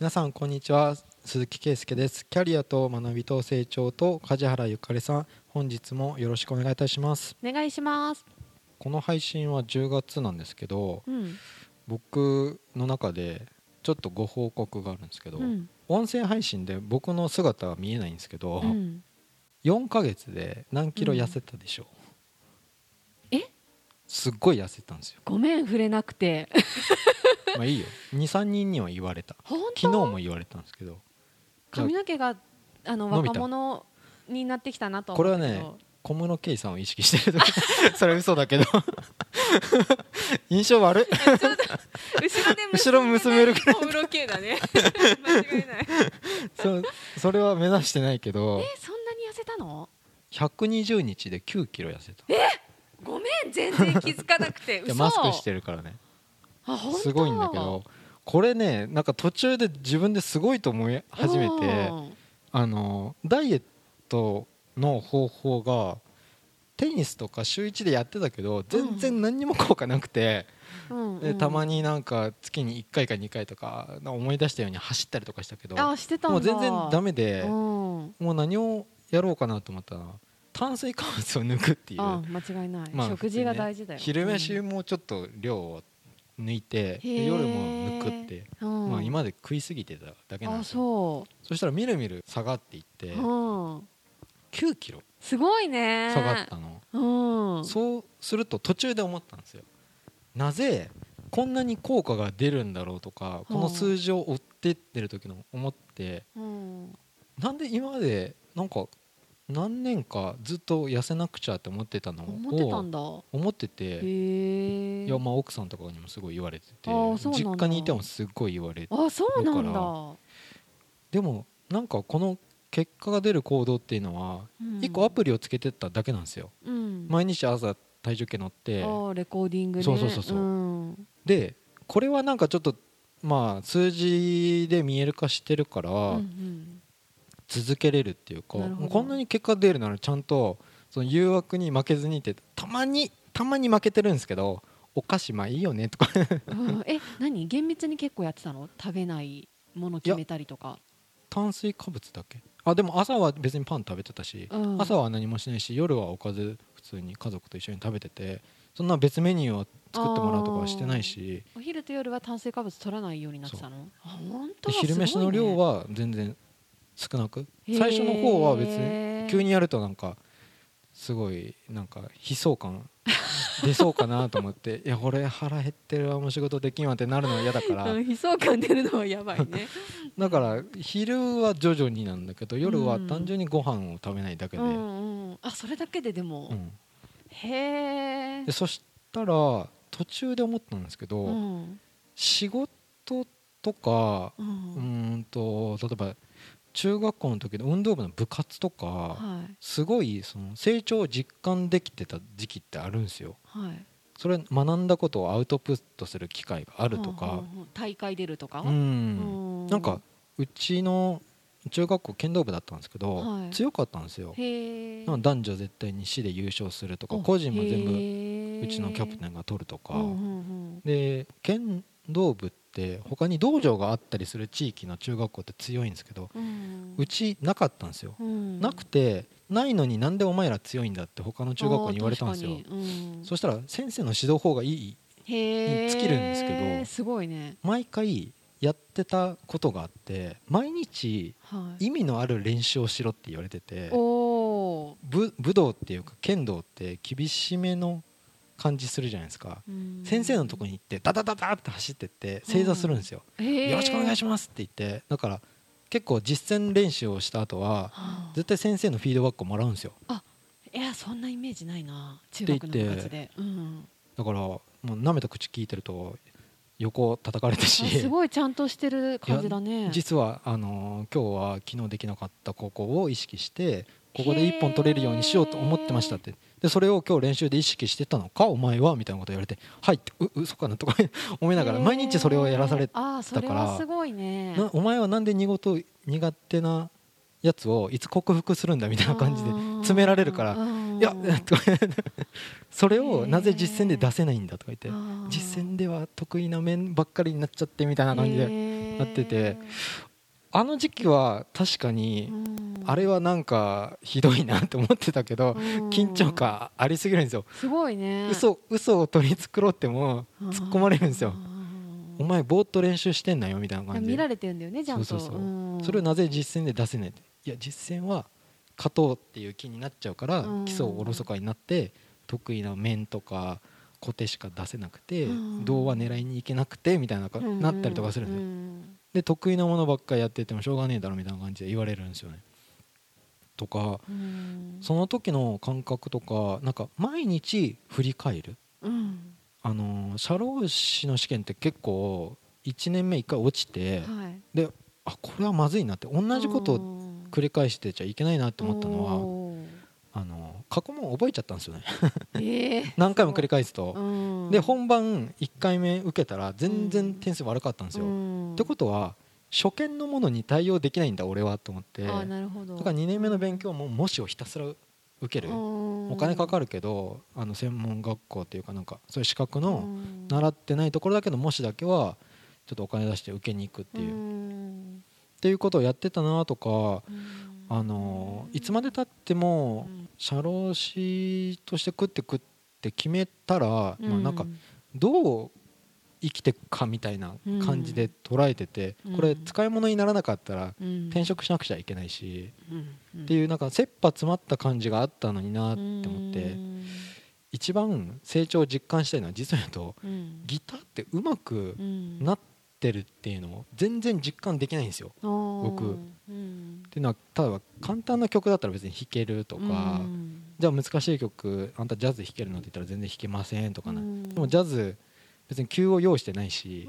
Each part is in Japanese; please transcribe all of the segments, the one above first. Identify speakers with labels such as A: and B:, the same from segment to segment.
A: 皆さんこんにちは鈴木圭介ですキャリアと学びと成長と梶原ゆかりさん本日もよろしくお願いいたします
B: お願いします。
A: この配信は10月なんですけど
B: うん。
A: 僕の中でちょっとご報告があるんですけど、
B: うん。
A: 音声配信で僕の姿は見えないんですけど、
B: うん。
A: 4ヶ月で何キロ痩せたでしょう、
B: え？
A: すっごい痩せたんですよ
B: ごめん触れなくて。
A: まあいいよ23人には言われた
B: 本
A: 昨日
B: 当。
A: も言われたんですけど
B: 髪の毛があの若者になってきたなと
A: これ。はね小室圭さんを意識してる それは嘘だけど印象悪い
B: 後ろで
A: 後ろ娘るぐらい
B: 小室圭だね。間違いない。
A: そそれは目指してないけど
B: えそんなに痩せたの
A: ？120日で9キロ痩せた
B: ごめん全然気づかなくて。
A: マスクしてるからね。すごいんだけどこれねなんか途中で自分ですごいと思い始めてあのダイエットの方法がテニスとか週1でやってたけど全然何にも効果なくて、でたま
B: に。
A: になんか月に1回か2回とか思い出したように走ったりとかしたけど。もう全然ダメで
B: うん。
A: もう何をやろうかなと思ったら炭水化物を抜くっていう
B: あ間違いない。
A: まあ
B: 食事が大事だよ。
A: 昼飯
B: うん
A: もちょっと量を抜いて夜も抜くって、
B: うん
A: まあ、今まで食いすぎてただけなん
B: あ
A: ですよ
B: そ
A: そしたらみるみる下がっていって
B: う。うん。
A: 9キロ
B: すごいね。
A: 下がったの、
B: うん。
A: そうすると途中で思ったんですよなぜこんなに効果が出るんだろうとかこの数字を追ってってる時の思って
B: うん。
A: なんで今までなんか何年かずっと痩せなくちゃって思ってたの
B: 思ってたん
A: を
B: だ。
A: 思ってて。いやまあ奥さんとかにもすごい言われてて実家にいてもすっごい言われて
B: あ、そうなんだ。
A: でもなんかこの結果が出る行動っていうのは
B: うん
A: 1個アプリをつけてっただけなんですよ
B: うん。
A: 毎日朝体重計乗って
B: レコーディングね。
A: そうそうそうそう
B: うん
A: でこれはなんかちょっとまあ数字で見える化してるから
B: うん
A: 続けれるっていうかこんなに結果出るならちゃんとその誘惑に負けずにってたまにたまに負けてるんですけどお菓子まあいいよねとか
B: え、何？厳密に結構やってたの？食べないもの決めたりとか。
A: 炭水化物だけ？あでも朝は別にパン食べてたし、
B: うん
A: 朝は何もしないし夜はおかず普通に家族と一緒に食べててそんな別メニューを作ってもらうとかはしてないし
B: お昼と夜は炭水化物取らないようになってたの？あ本当
A: で
B: だ。
A: 昼飯の量
B: は
A: は全然少なく？最初の方は別に急にやるとなんかすごいなんか悲壮感 出そうかなと思っていや俺腹減ってるわもう仕事できんわってなるのは嫌だから
B: うん悲壮感出るのはやばいね。
A: だから昼は徐々になんだけど夜は単純にご飯を食べないだけで,、
B: うんうん。あ、それだけででも？
A: うん
B: へえ
A: で。そしたら途中で思ったんですけど、
B: うん
A: 仕事とか
B: う。
A: うんーんと例えば中学校の時の運動部の部活とか、
B: はい。
A: すごいその成長を実感できてた時期ってあるんですよ。
B: はい。
A: それ学んだことをアウトプットする機会があるとか。
B: うんうんうん大会出るとか？
A: うん。
B: うん。
A: なんかうちの中学校剣道部だったんですけど、
B: はい。
A: 強かったんですよ。男女絶対に市で優勝するとか
B: お
A: 個人も全部うちのキャプテンが取るとか、で剣道部って他に道場があったりする地域の中学校って強いんですけど、
B: うん。
A: うちなかったんですよ、
B: うん。
A: なくてないのになんでお前ら強いんだって他の中学校に言われたんですよ。
B: うん。
A: そしたら先生の指導法がいい
B: へー。
A: 尽きるんですけど
B: すごいね、
A: 毎回やってたことがあって毎日
B: はい、
A: 意味のある練習をしろって言われてて
B: おお
A: 武武道っていうか剣道って厳しめの感じするじゃないですか、
B: ー、
A: 先生のとこに行ってダダダダって走ってって正座するんですよ、
B: に
A: よろしくお願いし
B: ま
A: ますって言ってだから結構実践練習をした後は
B: は
A: 絶対先生のフィードバックをもらうんですよ。
B: あ、いやそんなイメージないな。中学の部活で、うん、
A: だからもう舐めた口聞いてると横叩かれた
B: あ
A: し
B: すごいちゃんとしてる感じだね。
A: 実はあのー今日は昨日できなかった高校を意識してここで1本取れるようにしようと思ってましたってでそれを今日練習で意識してたのかお前はみたいなこと言われてはいってう嘘かなとか 思いながら毎日それをやらされて
B: あーそれはすごいね。
A: なお前はなんで苦手苦手なやつをいつ克服するんだみたいな感じで詰められるからいや それをなぜ実践で出せないんだとか言って実践では得意な面ばっかりになっちゃってみたいな感じでなっててあの時期は確かにあれはなんかひどいなって思ってたけど緊張感ありすぎるんですよ。
B: すごいね。
A: 嘘嘘を取り繕っても突っ込まれるんですよ。お前ぼーっと練習してんなよみたいな感じ。で
B: 見られてるんだよねちゃんと。
A: そうそうそう。それをなぜ実践で出せないいや実践は勝とうっていう気になっちゃうから基礎をおろそかになって得意な面とか小手しか出せなくて銅は狙いに行けなくてみたいななったりとかするんですよで得意なものばっかりやっててもしょうがねえだろみたいな感じで言われるんですよね。とかその時の感覚とかなんか毎日振り返る？あの社労士の試験って結構1年目1回落ちてであこれはまずいなって同じことを繰り返してちゃいけないなって思ったのは過去問覚えちゃったんですよね。えー、何回も繰り返すと、で本番1回目受けたら全然点数悪かったんですよ、ってことは初見のものに対応できないんだ俺はと思って。だから2年目の勉強も模試をひたすら受ける。お金かかるけどあの専門学校っていうかなんかそういう資格の習ってないところだけど模試だけはちょっとお金出して受けに行くっていう。っていうことをやってたなとか、あのいつまでたっても社労士として食ってくって決めたら、まあ、なんかどう生きていくかみたいな感じで捉えてて、これ使い物にならなかったら転職しなくちゃいけないし、っていうなんか切羽詰まった感じがあったのになって思って。一番成長を実感したいのは実を言うと、ギターってうまくなっってるっていうのを全然実感できないんですよ。僕、うん、っていうのはただ簡単な曲だったら別に弾けるとか、うん、じゃあ難しい曲あんたジャズ弾けるのって言ったら全然弾けませんとかね、うん、でもジャズ別に急を要してないし、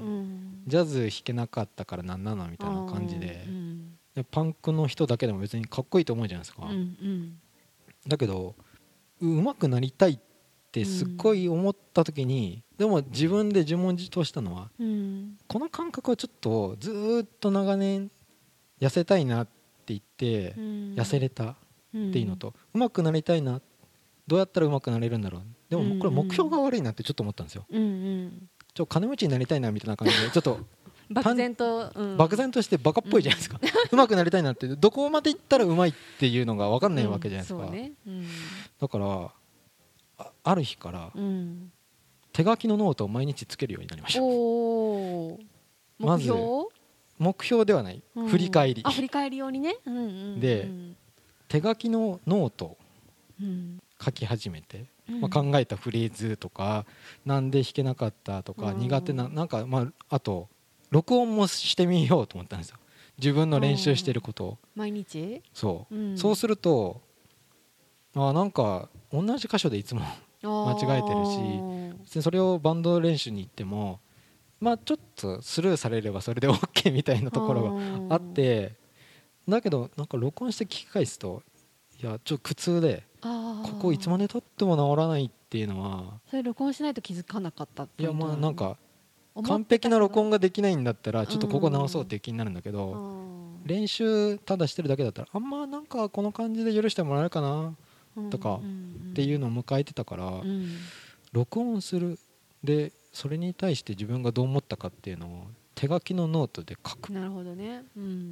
A: ジャズ弾けなかったからなんなのみたいな感じで,、でパンクの人だけでも別にかっこいいと思うじゃないですか、だけど上手くなりたいってすっごい思った時に、でも自分で自問自答したのは、うん、この感覚はちょっとずっと長年痩せたいなって言って、痩せれたっていうのと、うまくなりたいなどうやったらうまくなれるんだろう。でもこれ目標が悪いなってちょっと思ったんですよ、うんうん、ちょ金持ちになりたいなみたいな感じで ちょっと
B: 漠然と、
A: うん、漠然としてバカっぽいじゃないですか、うま くなりたいなってどこまでいったらうまいっていうのが分かんないわけじゃないですか、ね、だからある日から、手書きのノートを毎日つけるようになりました。
B: 目標？
A: 目標ではない、うん、振り返り。
B: あ振り返り用にね、うんうんうん、
A: で手書きのノート書き始めて、うん、まあ、考えたフレーズとかなんで弾けなかったとか、苦手ななんか、まあ、あと録音もしてみようと思ったんですよ。自分の練習してることを。
B: 毎日？
A: そう、そうするとあなんか同じ箇所でいつも間違えてるし別にそれをバンド練習に行ってもまあちょっとスルーされればそれで OK みたいなところがあってだけどなんか録音して聞き返すといやちょっと苦痛でここいつまでたっても治らないっていうのは
B: それ録音しないと気づかなかったい
A: やまあなんか完璧な録音ができないんだったらちょっとここ直そうって気になるんだけど練習ただしてるだけだったらあんまなんかこの感じで許してもらえるかなとかっていうのを迎えてたから、録音するでそれに対して自分がどう思ったかっていうのを手書きのノートで書く。
B: なるほどね、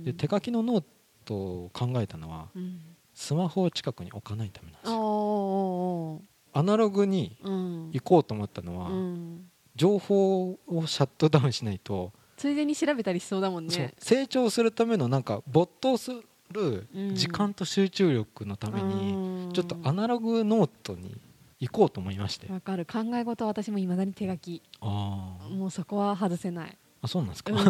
A: で手書きのノートを考えたのは、スマホを近くに置かないためなんですよ。アナログに行こうと思ったのは、情報をシャットダウンしないと
B: ついでに調べたりしそうだもんね。
A: 成長するためのなんか没頭する時間と集中力のためにちょっとアナログノートに行こうと思いまして。
B: わかる。考え事は私もいまだに手書き。あもうそこは外せない。
A: あそうなんですか？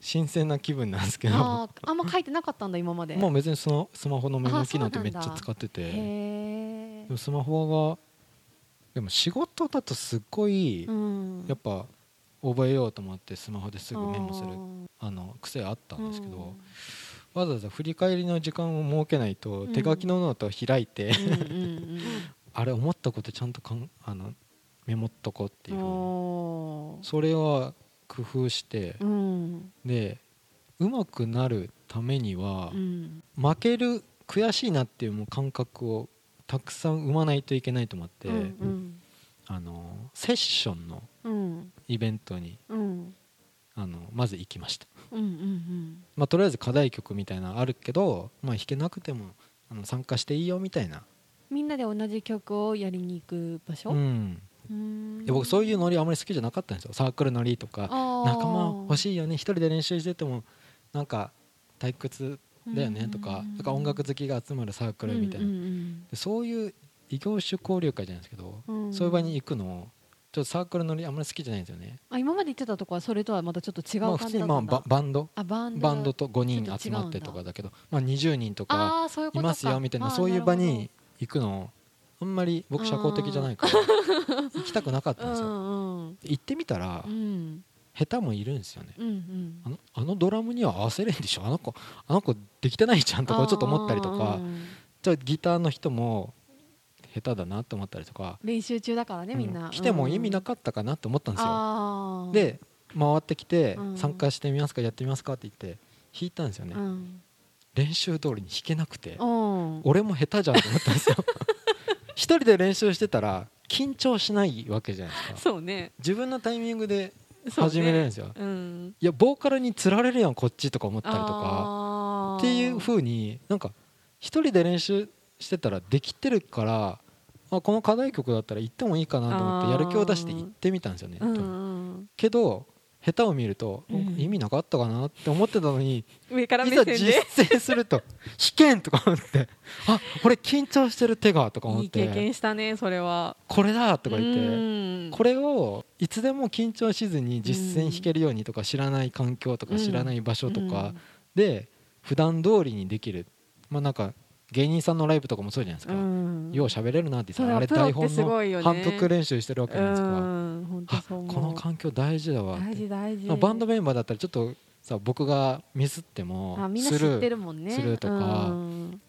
A: 新鮮な気分なんですけど。あ
B: あんま書いてなかったんだ今まで。
A: もう別にそのスマホのメモ機能ってめっちゃ使ってて。でもスマホがでも仕事だとすっごい、やっぱ覚えようと思ってスマホですぐメモするあの癖あったんですけど、わざわざ振り返りの時間を設けないと手書きのノートを開いてあれ思ったことちゃんとかんあのメモっとこうっていう。それは工夫して、うん、でうまくなるためには、うん、負ける悔しいなっていうもう感覚をたくさん生まないといけないと思って、うんうん、あのセッションのイベントに、うん、あのまず行きました、
B: うんうん
A: まあ、とりあえず課題曲みたいなのあるけど、まあ、弾けなくてもあの参加していいよみたいな、
B: みんなで同じ曲をやりに行く場所、
A: うん、
B: うん。
A: で僕そういうノリあまり好きじゃなかったんですよ。サークルノリとか仲間欲
B: い
A: しいよね。一人で練習しててもなんか退屈だよねとかなんか音楽好きが集まるサークルみたいな、
B: うんうん。
A: でそういう異業種交流会じゃないですけど、
B: うん。
A: そういう場に行くのちょっとサークルノリあんまり好きじゃないんですよね。
B: あ今まで行ってたとこはそれとはまたちょっと違う
A: まあ普通にまあ
B: 感じだったんだ、
A: ババンド？
B: あバンド。
A: バンドと5人集まってとかだけど、まあ、20人
B: とか
A: いますよみたいなそういう場に行くのあんまり僕社交的じゃないから行きたくなかったんですよ、
B: うんうん
A: 行ってみたら
B: うん。
A: 下手もいるんですよね。
B: うんうん。
A: あのあのドラムには合わせれんでしょ？あの子あの子できてないじゃんとかちょっと思ったりとか。
B: うん
A: ちょっとギターの人も下手だなと思ったりとか、
B: 練習中だからねみん
A: う
B: な、
A: 来ても意味な
B: かっ
A: たかなと思ったんですよ、で回ってきて
B: うん。
A: 参加してみますかやってみますかって言って弾いたんですよね、
B: うん。
A: 練習通りに弾けなくて
B: うん。
A: 俺も下手じゃんと思ったんですよ。一人で練習してたら緊張しないわけじゃないですか。
B: そうね。
A: 自分のタイミングで始めれるんですよ、
B: うん。
A: いやボーカルにつられるやんこっちとか思ったりとか。っていう風になんか一人で練習してたらできてるからあこの課題曲だったら行ってもいいかなと思ってやる気を出して行ってみたんですよね、けど下手を見ると、
B: うん。
A: 意味なかったかなって思ってたのに
B: 上から
A: いざ実践すると弾けんとか思ってあ俺緊張してる手がとか思っ
B: いい経
A: て
B: 験したねそれは。
A: これだとか言って
B: うん。
A: これをいつでも緊張しずに実践弾けるようにとか知らない環境とか
B: うん
A: 知らない場所とかで普段通りにできる。まあなんか芸人さんのライブとかもそうじゃないですか、
B: うん。
A: よう喋れるなって言ったらあれ台本の
B: ね。
A: 反復練習してるわけじゃないですか、
B: うん
A: この環境大事だわバンドメンバーだったらちょっとさ僕がミスっても
B: あみんな知
A: スルー
B: ってる
A: するとか
B: うん。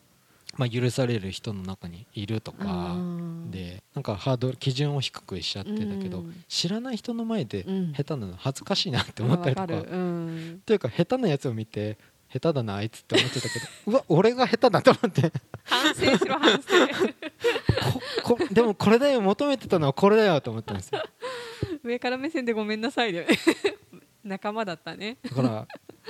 A: まあ、許される人の中にいるとか
B: うん。
A: でなんかハードル基準を低くしちゃってたけど、
B: うん。
A: 知らない人の前で
B: うん。
A: 下手なの恥ずかしいなって思ったりとか、
B: うん。
A: というか下手なやつを見て下手だなあいつって思ってたけど うわ俺が下手だと思って。
B: 反省しろ反省。
A: ここでもこれだよ求めてたのはこれだよと思ったんです。よ
B: 上から目線でごめんなさいで。仲間だったね。
A: だから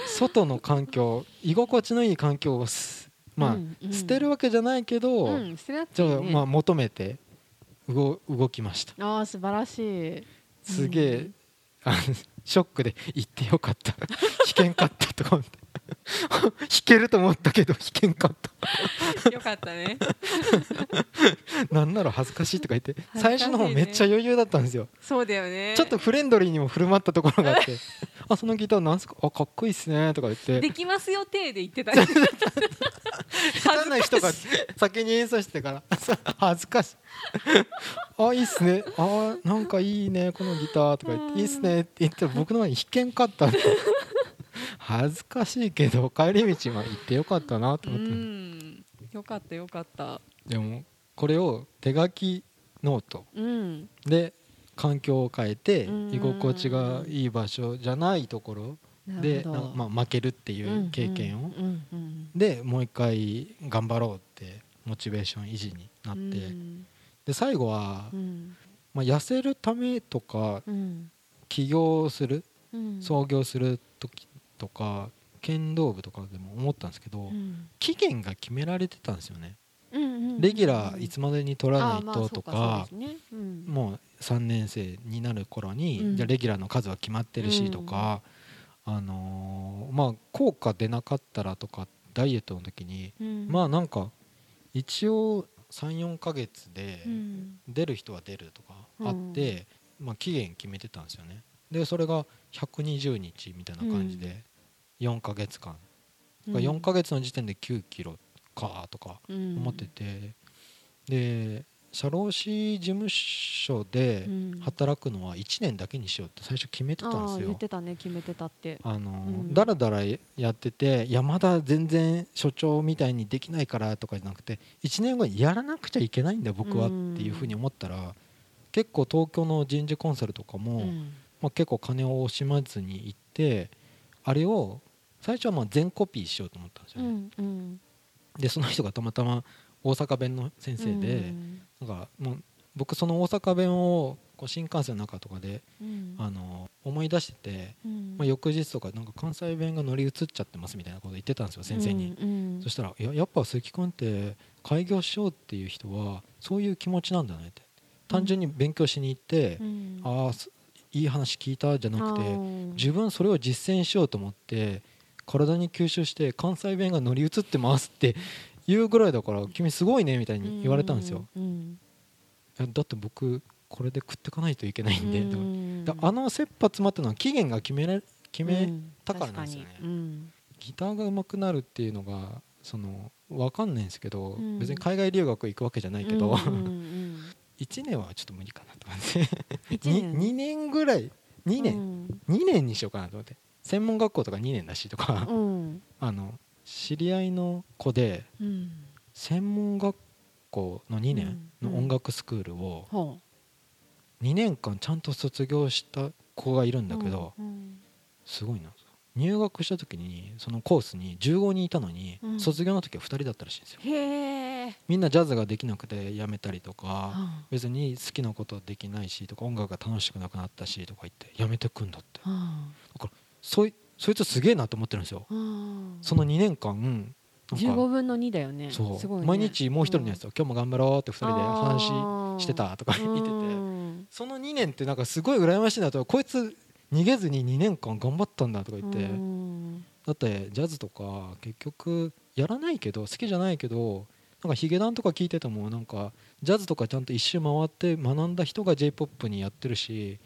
A: 外の環境居心地のいい環境をすまあ、
B: うんうん。
A: 捨てるわけじゃないけど、
B: うん捨てね。
A: まあ求めて動動きました。
B: ああ素晴らしい。
A: すげえ、
B: うん。
A: ショックで行ってよかった。弾けんかったとか思って 弾けると思ったけど弾けんかった。
B: よかったね。
A: なんなら恥ずかしいとか言って。
B: ね。
A: 最初の方めっちゃ余裕だったんですよ。
B: そうだよね。
A: ちょっとフレンドリーにも振る舞ったところがあって「あそのギターなんすか？あかっこいいっすね」とか言って。
B: できますよ体で言ってた。ね
A: 下手な人が先に演奏してから。恥ずかしい。あいいっすね。あなんかいいねこのギターとか言って。いいっすねって言ったら僕の前に弾けんかったんで恥ずかしいけど帰り道は行ってよかったなと
B: う
A: 思って、
B: ん。よかったよかった。
A: でもこれを手書きノート。
B: うん。
A: で環境を変えて
B: うん。
A: 居心地がいい場所じゃないところでまあ、負けるっていう経験を、でもう一回頑張ろうってモチベーション維持になって、
B: うん。
A: で最後は、
B: うん。
A: まあ、痩せるためとか
B: うん。
A: 起業する
B: うん。
A: 創業する時とか剣道部とかでも思ったんですけど、
B: うん。
A: 期限が決められてたんですよね。
B: うんうん
A: レギュラーいつまでに取らないととか,、もう3年生になる頃に、
B: うん。
A: じゃあレギュラーの数は決まってるしとか、あのーまあ効果出なかったらとかダイエットの時に、
B: うん。
A: まあなんか一応34ヶ月で
B: うん。
A: 出る人は出るとかあって、まあ、期限決めてたんですよね。でそれが120日みたいな感じで4ヶ月間、だから4ヶ月の時点で9キロかとか
B: うん。
A: 思ってて、で社労士事務所で
B: うん。
A: 働くのは1年だけにしようって最初決めてたんですよ。
B: 言っ。てたね決めてたって。
A: あの
B: うん。
A: だらだらやってていやまだ全然所長みたいにできないからとかじゃなくて1年後にやらなくちゃいけないんだよ僕はっ
B: うん。
A: ていうふうに思ったら結構東京の人事コンサルとかも、
B: うん。
A: まあ、結構金を惜しまずに行ってあれを最初はまあ全コピーしようと思ったんですよ
B: う
A: ね。
B: んうん。
A: でその人がたまたま大阪弁の先生で、なんかもう僕その大阪弁をこう新幹線の中とかで
B: うん。
A: あの思い出してて
B: うん。
A: まあ、翌日とかなんか関西弁が乗り移っちゃってますみたいなこと言ってたんですよ先生に、
B: うん
A: そしたらいややっぱ鈴木君って開業しようっていう人はそういう気持ちなんだねって。単純に勉強しに行って、
B: うん。
A: ああすいい話聞いたじゃなくて
B: うん
A: 自分それを実践しようと思って体に吸収して関西弁が乗り移ってますっていうぐらいだから君すごいねみたいに言われたんですよ、だって僕これで食ってかないといけないんで、
B: うん。
A: だあの切羽詰まったのは期限が決めら決め、
B: うん
A: たからなんですよね。
B: うん。
A: ギターが上手くなるっていうのがその分かんないんですけど、
B: うん。
A: 別に海外留学行くわけじゃないけど、
B: うんうんうん。
A: 1年はちょっと無理かなと思って。
B: 一年。
A: 2, 年ぐらい。2年、
B: うん。
A: 2年にしようかなと思って専門学校とか2年だしとか、
B: うん。
A: あの知り合いの子で
B: うん
A: 専門学校の2年の音楽スクールを
B: ほ
A: 2年間ちゃんと卒業した子がいるん
B: う
A: だけど、
B: うん
A: すごいな。入学した時にそのコースに15人いたのに、
B: うん。
A: 卒業の時は2人だったらしいんですよ。みんなジャズができなくて辞めたりとか
B: うん。
A: 別に好きなことはできないしとか音楽が楽しくなくなったしとか言って辞めてくんだってそいそいつすげえなと思ってるんですよ。
B: うん
A: その2年間なん
B: 15
A: か
B: 分の2だよね。
A: そう。
B: ね。
A: 毎日もう一人のやつと今日も頑張ろうって2人で話してたとか言ってて。
B: うん。
A: その2年ってなんかすごい羨ましいなとこいつ逃げずに2年間頑張ったんだとか言って。
B: うん。
A: だってジャズとか結局やらないけど好きじゃないけどなんかヒゲダンとか聞いててもなんかジャズとかちゃんと一周回って学んだ人が j p o p にやってるし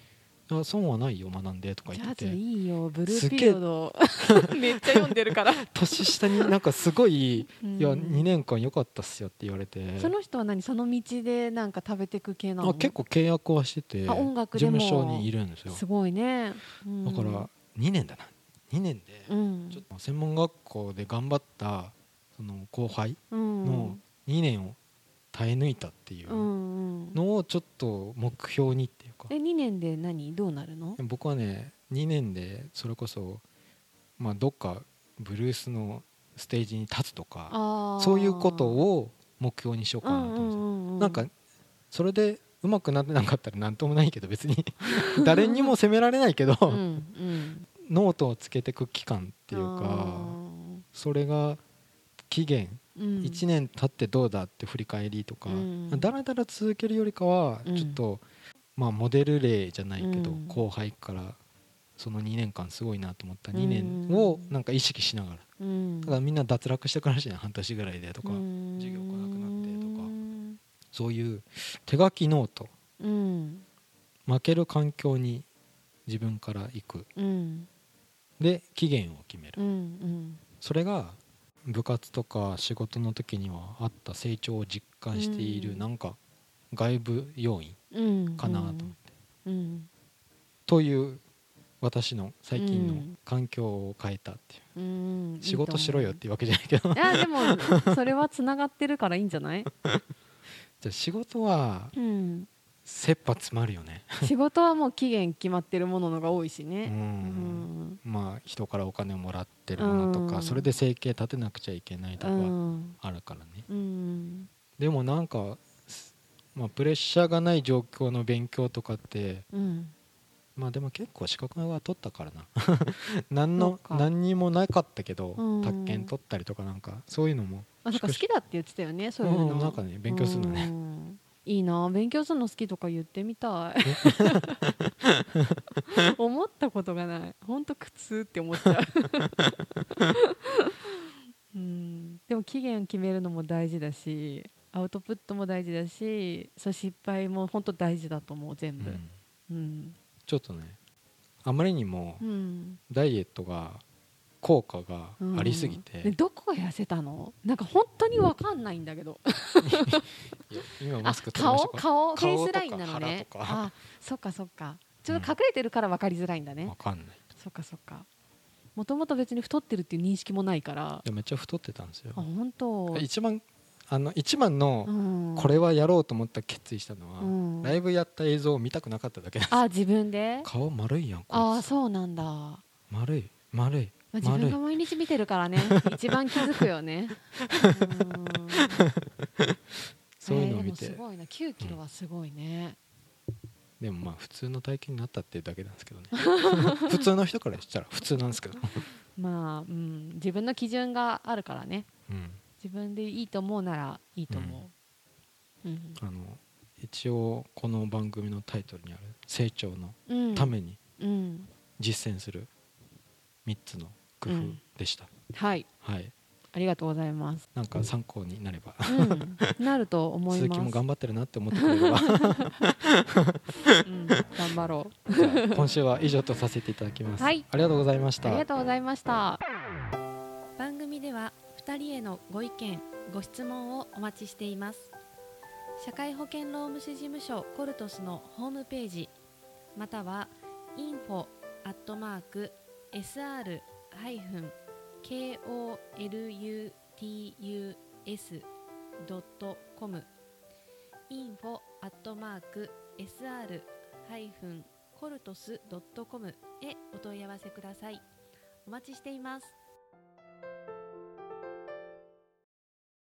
A: あ損はないよ学んでとか言ってて。
B: いいよブルーピリオド。めっちゃ読んでるから。
A: 年下になんかすごいい
B: うん。
A: や2年間良かったっすよって言われて。
B: その人は何その道でなんか食べてく系なの？
A: あ結構契約はしてて
B: あ音楽
A: 事務所にいるんですよ。
B: すごいね。うん。
A: だから2年だな。2年で
B: うん。
A: ちょっと専門学校で頑張ったその後輩
B: うん。
A: の2年を耐え抜いたっていう
B: うんうん。
A: のをちょっと目標にっていうか。
B: え2年で何？どうなるの？
A: 僕はね2年でそれこそまあどっかブルースのステージに立つとかそういうことを目標にしようかなと思って。
B: うんうんうん
A: なんかそれでうまくなってなかったら何ともないけど別に 誰にも責められないけど
B: うんうん。
A: ノートをつけていく期間っていう
B: あ
A: かそれが期限1年経ってどうだって振り返りとか、
B: うん。
A: だらだら続けるよりかは
B: うん。
A: ちょっと、まあモデル例じゃないけど、
B: うん。
A: 後輩からその2年間すごいなと思った
B: うん。
A: 2年をなんか意識しながら。
B: うん。
A: だからみんな脱落してくらしいね半年ぐらいでとか、
B: うん。
A: 授業来なくなってとか。
B: うん
A: そういう手書きノート。
B: うん。
A: 負ける環境に自分から行く。
B: うん。
A: で期限を決める、それが部活とか仕事の時にはあった成長を実感している、
B: うん。
A: なんか外部要因
B: うん
A: かなと思って、
B: うん
A: という私の最近の
B: うん
A: 環境を変えたっていう、
B: うん。
A: 仕事しろよっていうわけじゃないけど。
B: いやでもそれはつながってるからいいんじゃない、
A: じゃあ仕事は
B: うん、
A: 切羽詰まるよね、
B: 仕事はもう期限決まってるもののが多いし
A: う
B: ね、
A: ん。まあ人からお金をもらってるものとか、
B: うん。
A: それで生計立てなくちゃいけないと
B: う
A: か
B: ん
A: あるからね、
B: うん。
A: でもなんか、すまあ、プレッシャーがない状況の勉強とかって
B: うん。
A: まあでも結構資格は取ったからな。何の何にもなかったけど
B: うん。
A: 宅建取ったりとかなんかそういうのも。
B: あか好きだって言ってたよねそういうの、
A: うんなんかね勉強するのね。
B: うんいいな勉強するの好きとか言ってみたい。思ったことがない。ほんと苦痛って思っちゃう。うん。でも期限決めるのも大事だしアウトプットも大事だしそう失敗も本当大事だと思う全部。
A: うん。
B: うん、
A: ちょっとねあまりにも
B: うん。
A: ダイエットが効果がありすぎて、
B: でどこが痩せたの？なんか本当に分かんないんだけど。
A: 今マ
B: あ
A: スク取りました
B: 顔？顔？
A: 顔
B: フェイスラインなのね。あそっかそっか。ちょっと隠れてるから分かりづらいんだね、
A: わかんない。
B: そっかそっか。もともと別に太ってるっていう認識もないから。
A: でめっちゃ太ってたんですよ。
B: あ本当？
A: 一番あの一番の
B: うん。
A: これはやろうと思った決意したのは、
B: うん。
A: ライブやった映像を見たくなかっただけです
B: あ自分で？
A: 顔丸いやんこ
B: あそうなんだ、ま
A: 丸い丸い
B: あ、自分が毎日見てるからね。一番気づくよね。う ん
A: そういうのを見て、
B: えーでもすごいな。9キロはすごいね、
A: でもまあ普通の体験になったっていうだけなんですけどね。普通の人からしたら普通なんですけど、
B: まあ、うん、自分の基準があるからね。
A: うん、
B: 自分でいいと思うならいいと思う、うん。
A: あの一応この番組のタイトルにある「成長の
B: うん。
A: ために
B: うん、
A: 実践する3つの工夫でした、
B: はい。
A: はい。
B: ありがとうございます、
A: なんか参考になれば。
B: うん、なると思い
A: 鈴木も
B: ます
A: 頑張ってるなって思ってくれれば。
B: うん、頑張ろう。
A: 今週は以上とさせていただきます、
B: はい。
A: ありがとうございました。
B: ありがとうございました。番組では2人へのご意見ご質問をお待ちしています。社会保険労務士事務所コルトスのホームページまたは info アットマーク sr ハイフン koluts.com info アットマーク sr ハイフンコルトス .com へお問い合わせください。お待ちしています。